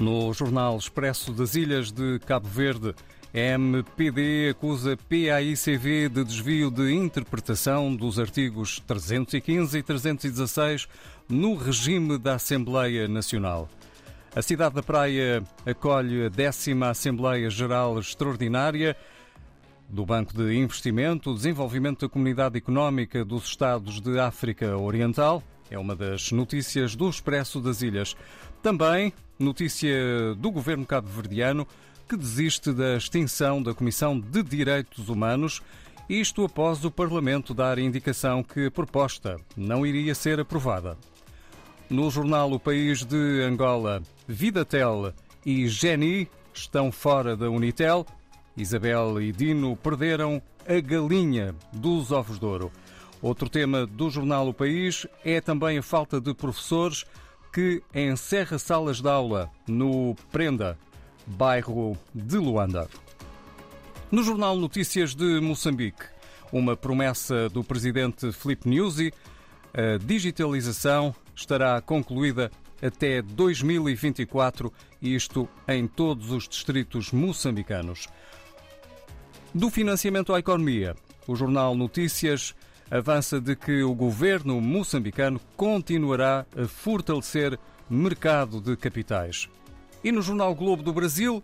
No jornal Expresso das Ilhas de Cabo Verde, MPD acusa PAICV de desvio de interpretação dos artigos 315 e 316 no regime da Assembleia Nacional. A cidade da Praia acolhe a décima Assembleia Geral Extraordinária do Banco de Investimento, Desenvolvimento da Comunidade Económica dos Estados de África Oriental. É uma das notícias do Expresso das Ilhas. Também notícia do governo cabo-verdiano que desiste da extinção da Comissão de Direitos Humanos, isto após o Parlamento dar indicação que a proposta não iria ser aprovada. No jornal O País de Angola, Vidatel e Geni estão fora da Unitel. Isabel e Dino perderam a galinha dos ovos de ouro. Outro tema do jornal O País é também a falta de professores que encerra salas de aula no Prenda, bairro de Luanda. No jornal Notícias de Moçambique, uma promessa do presidente Filipe Nyusi, a digitalização estará concluída até 2024, isto em todos os distritos moçambicanos. Do financiamento à economia, o jornal Notícias avança de que o governo moçambicano continuará a fortalecer mercado de capitais. E no jornal Globo do Brasil,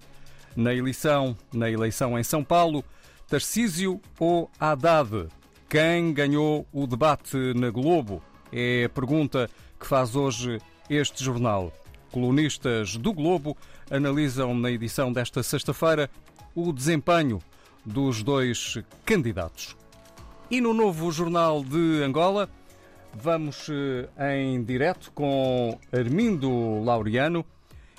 na eleição, na eleição em São Paulo, Tarcísio ou Haddad? Quem ganhou o debate na Globo? É a pergunta que faz hoje este jornal. Colunistas do Globo analisam na edição desta sexta-feira o desempenho dos dois candidatos. E no novo Jornal de Angola, vamos eh, em direto com Armindo Laureano.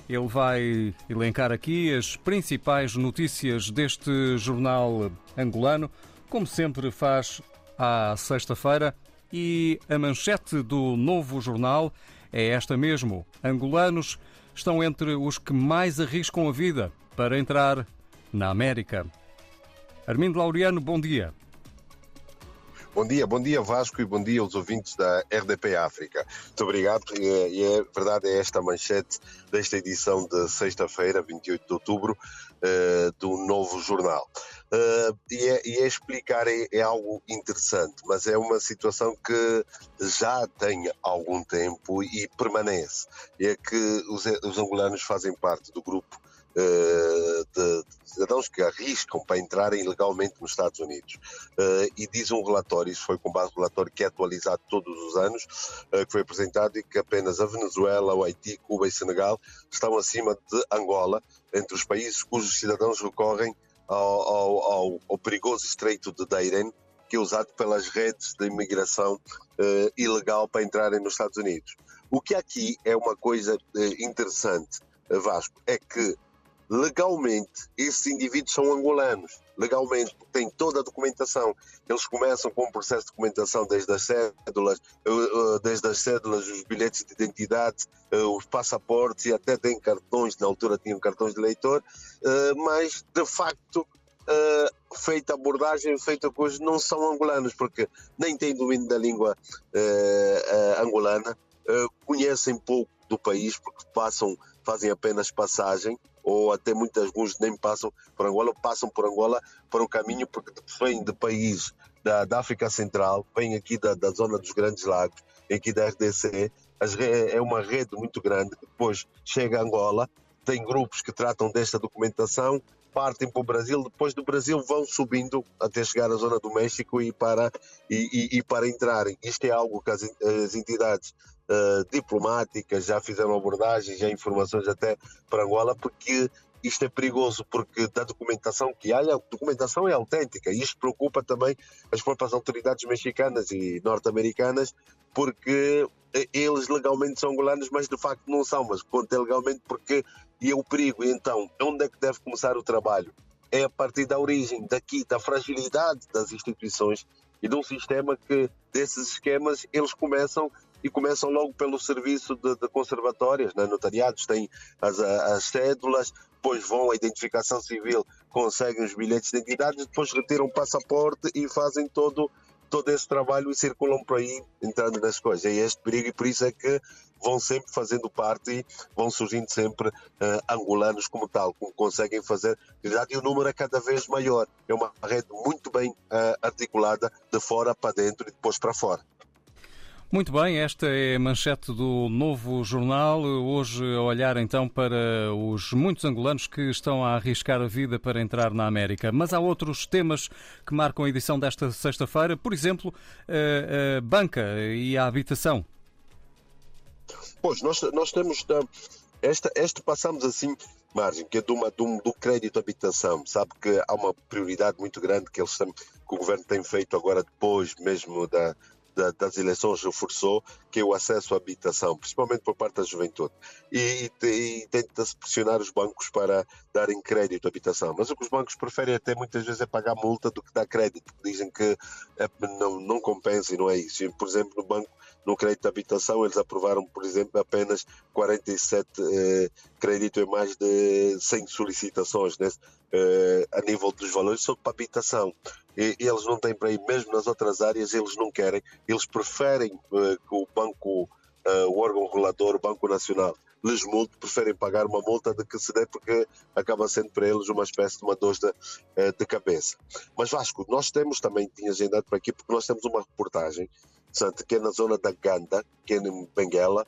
Ele vai elencar aqui as principais notícias deste jornal angolano, como sempre faz à sexta-feira. E a manchete do novo jornal é esta mesmo: angolanos estão entre os que mais arriscam a vida para entrar na América. Armindo Laureano, bom dia. Bom dia, bom dia Vasco e bom dia aos ouvintes da RDP África. Muito obrigado e é verdade, é esta manchete desta edição de sexta-feira, 28 de outubro, uh, do novo jornal. Uh, e, é, e, é, explicar é, é, algo interessante, mas é uma situação que já tem algum tempo e permanece. É que os, os angolanos fazem parte do grupo uh, de, cidadãos que arriscam para entrarem ilegalmente nos Estados Unidos. Uh, e diz um relatório, isso foi com base no relatório que é atualizado todos os anos, uh, que foi apresentado e que apenas a Venezuela, o Haiti, Cuba e Senegal estão acima de Angola, entre os países cujos cidadãos recorrem ao, ao, ao, ao perigoso estreito de Deiren, que é usado pelas redes de imigração ilegal para entrarem nos Estados Unidos. O que aqui é uma coisa interessante, Vasco, é que legalmente esses indivíduos são angolanos, legalmente, têm toda a documentação. Eles começam com um processo de documentação desde as cédulas, eh, eh, desde as cédulas, os bilhetes de identidade, eh, os passaportes e até têm cartões, na altura tinham cartões de leitor, mas de facto feita a abordagem, feita coisas, não são angolanos, porque nem têm domínio da língua angolana, conhecem pouco do país, porque passam, fazem apenas passagem, ou até muitas alguns nem passam por Angola, passam por Angola para o caminho porque vêm de países da, da África Central, vêm aqui da, da zona dos Grandes Lagos, aqui da RDC, é uma rede muito grande depois chega a Angola, tem grupos que tratam desta documentação, partem para o Brasil, depois do Brasil vão subindo até chegar à zona do México e para, e, e, e para entrarem. Isto é algo que as, as entidades uh, diplomáticas já fizeram abordagens, já informações até para Angola, porque isto é perigoso, porque da documentação que há, a documentação é autêntica e isto preocupa também as próprias autoridades mexicanas e norte-americanas, porque eles legalmente são angolanos, mas de facto não são, mas conta legalmente porque e é o perigo. Então, onde é que deve começar o trabalho? É a partir da origem, daqui, da fragilidade das instituições e de um sistema que, desses esquemas, eles começam e começam logo pelo serviço de, de conservatórias, né? notariados têm as, as cédulas, depois vão à identificação civil, conseguem os bilhetes de identidade, depois retiram o passaporte e fazem todo todo esse trabalho e circulam por aí entrando nas coisas. É este perigo e por isso é que vão sempre fazendo parte e vão surgindo sempre uh, angolanos como tal, como conseguem fazer. Na verdade, o número é cada vez maior. É uma rede muito bem uh, articulada de fora para dentro e depois para fora. Muito bem, esta é a manchete do novo jornal. Hoje, a olhar então para os muitos angolanos que estão a arriscar a vida para entrar na América. Mas há outros temas que marcam a edição desta sexta-feira, por exemplo, a, banca e a habitação. Pois, nós, nós temos. Esta, esta passamos assim, margem, que é do, do, do crédito à habitação. Sabe que há uma prioridade muito grande que, eles, que o governo tem feito agora, depois mesmo da da, das eleições reforçou, que é o acesso à habitação, principalmente por parte da juventude. E, e, e tenta-se pressionar os bancos para darem crédito à habitação. Mas o que os bancos preferem até muitas vezes é pagar multa do que dar crédito. Dizem que é, não, não compensa e não é isso. Por exemplo, no banco, no crédito de habitação, eles aprovaram, por exemplo, apenas 47 eh, crédito em mais de 100 solicitações né, eh, a nível dos valores sobre habitação eles não têm para ir, mesmo nas outras áreas, eles não querem, eles preferem uh, que o banco, uh, o órgão regulador, o Banco Nacional, lhes multe, preferem pagar uma multa do que se der, porque acaba sendo para eles uma espécie de uma dor de, uh, de cabeça. Mas Vasco, nós temos também, tinha agendado para aqui, porque nós temos uma reportagem que é na zona da Ganda, que é em Benguela,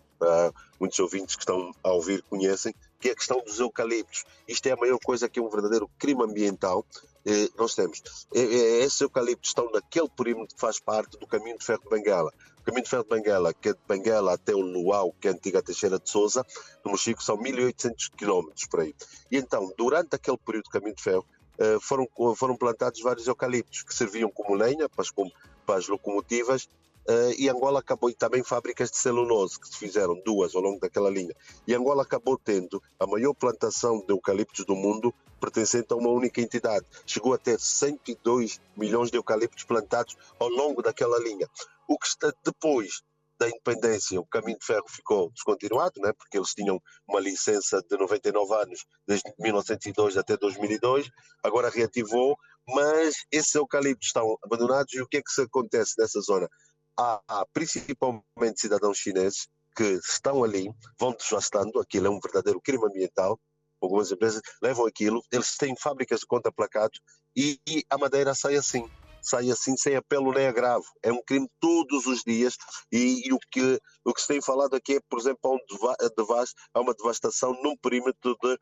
muitos ouvintes que estão a ouvir conhecem, que é a questão dos eucaliptos. Isto é a maior coisa que é um verdadeiro crime ambiental, eh, nós temos. Esses eucaliptos estão naquele perímetro que faz parte do caminho de ferro de Benguela. O caminho de ferro de Benguela, que é de Benguela até o Luau, que é a antiga Teixeira de Souza, no Mochico, são 1800 quilómetros por aí. E então, durante aquele período de caminho de ferro, eh, foram, foram plantados vários eucaliptos que serviam como lenha para as, para as locomotivas Uh, e Angola acabou, e também fábricas de celulose, que se fizeram duas ao longo daquela linha. E Angola acabou tendo a maior plantação de eucaliptos do mundo pertencente a uma única entidade. Chegou a ter 102 milhões de eucaliptos plantados ao longo daquela linha. O que está depois da independência, o caminho de ferro ficou descontinuado, né, porque eles tinham uma licença de 99 anos, desde 1902 até 2002, agora reativou, mas esses eucaliptos estão abandonados e o que é que se acontece nessa zona? Há, principalmente cidadãos chineses que estão ali, vão desvastando, aquilo é um verdadeiro crime ambiental, algumas empresas levam aquilo, eles têm fábricas de conta-placados e, e, a madeira sai assim, sai assim sem apelo nem agravo. É um crime todos os dias e, e o, que, o que se tem falado aqui é, por exemplo, há, um há uma devastação num perímetro de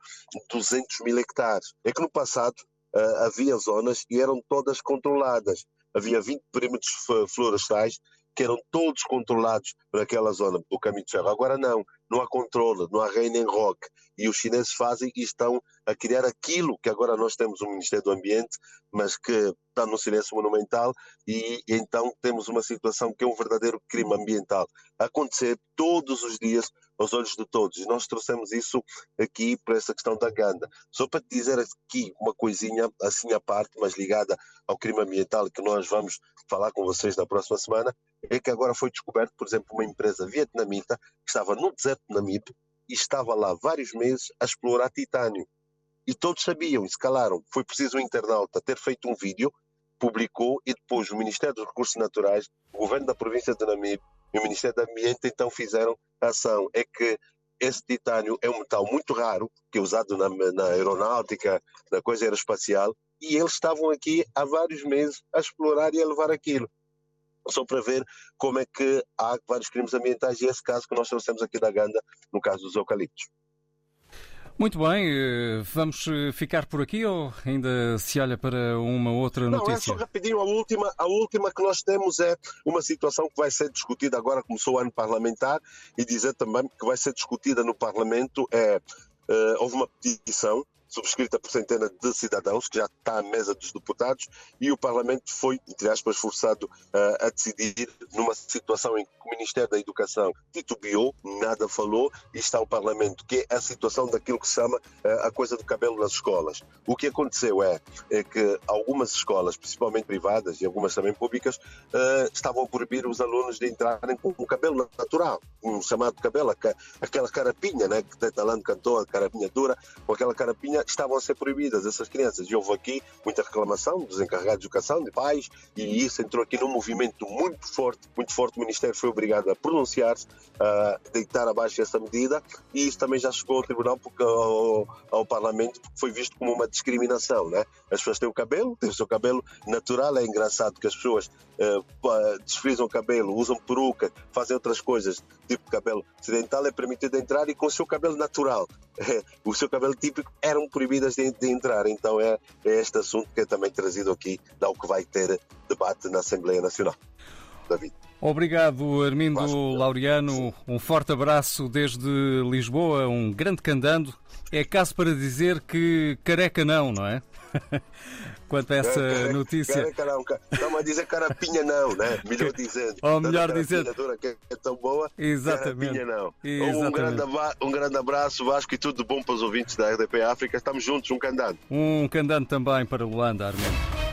200 mil hectares. É que no passado uh, havia zonas e eram todas controladas. Havia 20 perímetros florestais que eram todos controlados por aquela zona do caminho de ferro. Agora não, não há controle, não há reino em rock. E os chineses fazem e estão a criar aquilo que agora nós temos o Ministério do Ambiente, mas que está no silêncio monumental, e, então temos uma situação que é um verdadeiro crime ambiental acontecer todos os dias aos olhos de todos. Nós trouxemos isso aqui para essa questão da Ganda. Só para te dizer aqui uma coisinha assim à parte, mas ligada ao crime ambiental que nós vamos falar com vocês na próxima semana, é que agora foi descoberto, por exemplo, uma empresa vietnamita que estava no deserto de Namibe e estava lá vários meses a explorar titânio. E todos sabiam e se calaram. Foi preciso um internauta ter feito um vídeo, publicou e depois o Ministério dos Recursos Naturais, o governo da província de Namibe e o Ministério do Ambiente então fizeram a ação. É que esse titânio é um metal muito raro, que é usado na, na aeronáutica, na coisa aeroespacial, e eles estavam aqui há vários meses a explorar e a levar aquilo. Só para ver como é que há vários crimes ambientais, e esse caso que nós trouxemos aqui da Ganda, no caso dos eucaliptos. Muito bem, eh, vamos eh, ficar por aqui ou ainda se olha para uma outra notícia? Não, é só rapidinho, a última, a última que nós temos é uma situação que vai ser discutida agora, começou o ano parlamentar, e dizer também que vai ser discutida no Parlamento, é, uh, houve uma petição subscrita por centenas de cidadãos, que já está à mesa dos deputados, e o Parlamento foi, entre aspas, forçado uh, a decidir numa situação em que o Ministério da Educação titubeou, nada falou, e está o Parlamento, que é a situação daquilo que se chama uh, a coisa do cabelo nas escolas. O que aconteceu é, é que algumas escolas, principalmente privadas e algumas também públicas, uh, estavam a proibir os alunos de entrarem com o cabelo natural, um chamado cabelo, aquela carapinha, né, que Tetalano cantou, a carapinha dura, com aquela carapinha Espanha estavam a ser proibidas essas crianças. E houve aqui muita reclamação dos encarregados de educação, de pais, e isso entrou aqui num movimento muito forte, muito forte. O Ministério foi obrigado a pronunciar-se, a deitar abaixo essa medida, e isso também já chegou ao Tribunal, porque, ao, ao Parlamento, porque foi visto como uma discriminação. Né? As pessoas têm o cabelo, têm o seu cabelo natural, é engraçado que as pessoas uh, desfrizam o cabelo, usam peruca, fazem outras coisas, tipo cabelo ocidental, é permitido entrar e com o seu cabelo natural. o seu cabelo típico proibidas de, de entrar. Então é, é, este assunto que é também trazido aqui, dá o que vai ter debate na Assembleia Nacional. David. Obrigado, Armindo Vasco. Laureano. Um forte abraço desde Lisboa, um grande candando. É caso para dizer que careca não, não é? Quanto a essa cara, notícia. Cara, não, estamos a dizer carapinha não, né? Melhor dizendo. Ou melhor dizendo. Que é tão boa. Exatamente. Carapinha não. Exatamente. Um, grande, um grande abraço, Vasco, e tudo de bom para os ouvintes da RDP África. Estamos juntos, um candando. Um candando também para Luanda, Armando.